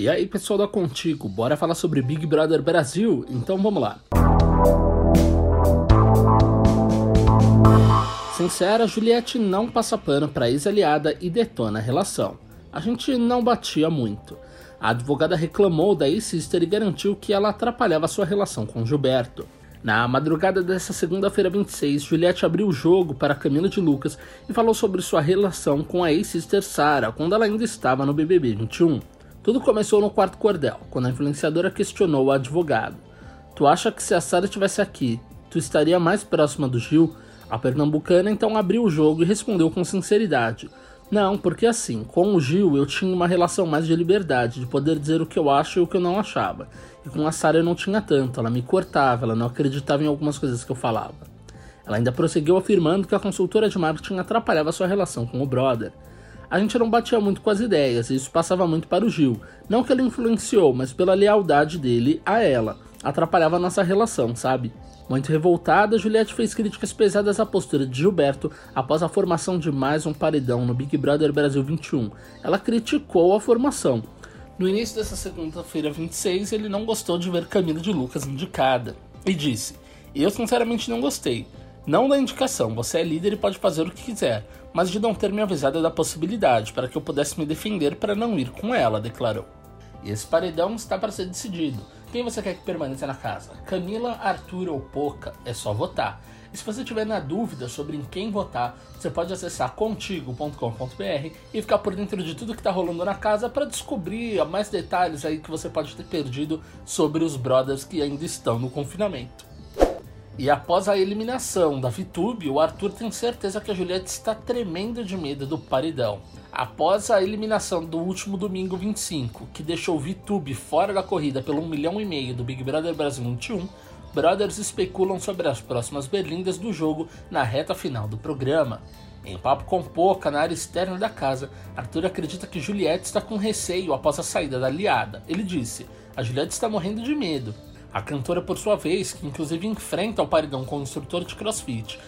E aí, pessoal da Contigo, bora falar sobre Big Brother Brasil? Então vamos lá. Sincera, Juliette não passa pano para ex-aliada e detona a relação. A gente não batia muito. A advogada reclamou da ex-sister e garantiu que ela atrapalhava sua relação com Gilberto. Na madrugada dessa segunda-feira 26, Juliette abriu o jogo para Camila de Lucas e falou sobre sua relação com a ex-sister Sara quando ela ainda estava no BBB 21. Tudo começou no quarto cordel, quando a influenciadora questionou o advogado. Tu acha que se a Sara estivesse aqui, tu estaria mais próxima do Gil? A pernambucana então abriu o jogo e respondeu com sinceridade. Não, porque assim, com o Gil eu tinha uma relação mais de liberdade, de poder dizer o que eu acho e o que eu não achava. E com a Sara eu não tinha tanto, ela me cortava, ela não acreditava em algumas coisas que eu falava. Ela ainda prosseguiu afirmando que a consultora de marketing atrapalhava sua relação com o brother a gente não batia muito com as ideias, e isso passava muito para o Gil. Não que ele influenciou, mas pela lealdade dele a ela. Atrapalhava a nossa relação, sabe? Muito revoltada, Juliette fez críticas pesadas à postura de Gilberto após a formação de mais um paredão no Big Brother Brasil 21. Ela criticou a formação. No início dessa segunda-feira 26, ele não gostou de ver Camila de Lucas indicada e disse: Eu sinceramente não gostei. Não da indicação, você é líder e pode fazer o que quiser, mas de não ter me avisado da possibilidade para que eu pudesse me defender para não ir com ela, declarou. E esse paredão está para ser decidido. Quem você quer que permaneça na casa? Camila, Arthur ou Poca? É só votar. E se você tiver na dúvida sobre em quem votar, você pode acessar contigo.com.br e ficar por dentro de tudo que está rolando na casa para descobrir mais detalhes aí que você pode ter perdido sobre os brothers que ainda estão no confinamento. E após a eliminação da VTube, o Arthur tem certeza que a Juliette está tremendo de medo do paredão. Após a eliminação do último domingo 25, que deixou VTube fora da corrida pelo 1 milhão e meio do Big Brother Brasil 21, brothers especulam sobre as próximas berlindas do jogo na reta final do programa. Em papo com Poca, na área externa da casa, Arthur acredita que Juliette está com receio após a saída da aliada. Ele disse: A Juliette está morrendo de medo. A cantora, por sua vez, que inclusive enfrenta o paredão com o instrutor de crossfit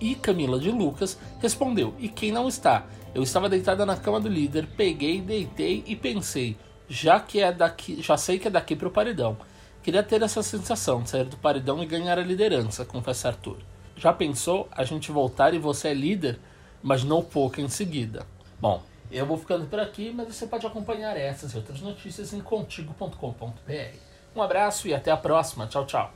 e Camila de Lucas, respondeu: E quem não está? Eu estava deitada na cama do líder, peguei, deitei e pensei: já que é daqui, já sei que é daqui para o paredão. Queria ter essa sensação de sair do paredão e ganhar a liderança, confessa Arthur. Já pensou a gente voltar e você é líder? Imaginou pouco em seguida. Bom, eu vou ficando por aqui, mas você pode acompanhar essas e outras notícias em contigo.com.br. Um abraço e até a próxima. Tchau, tchau.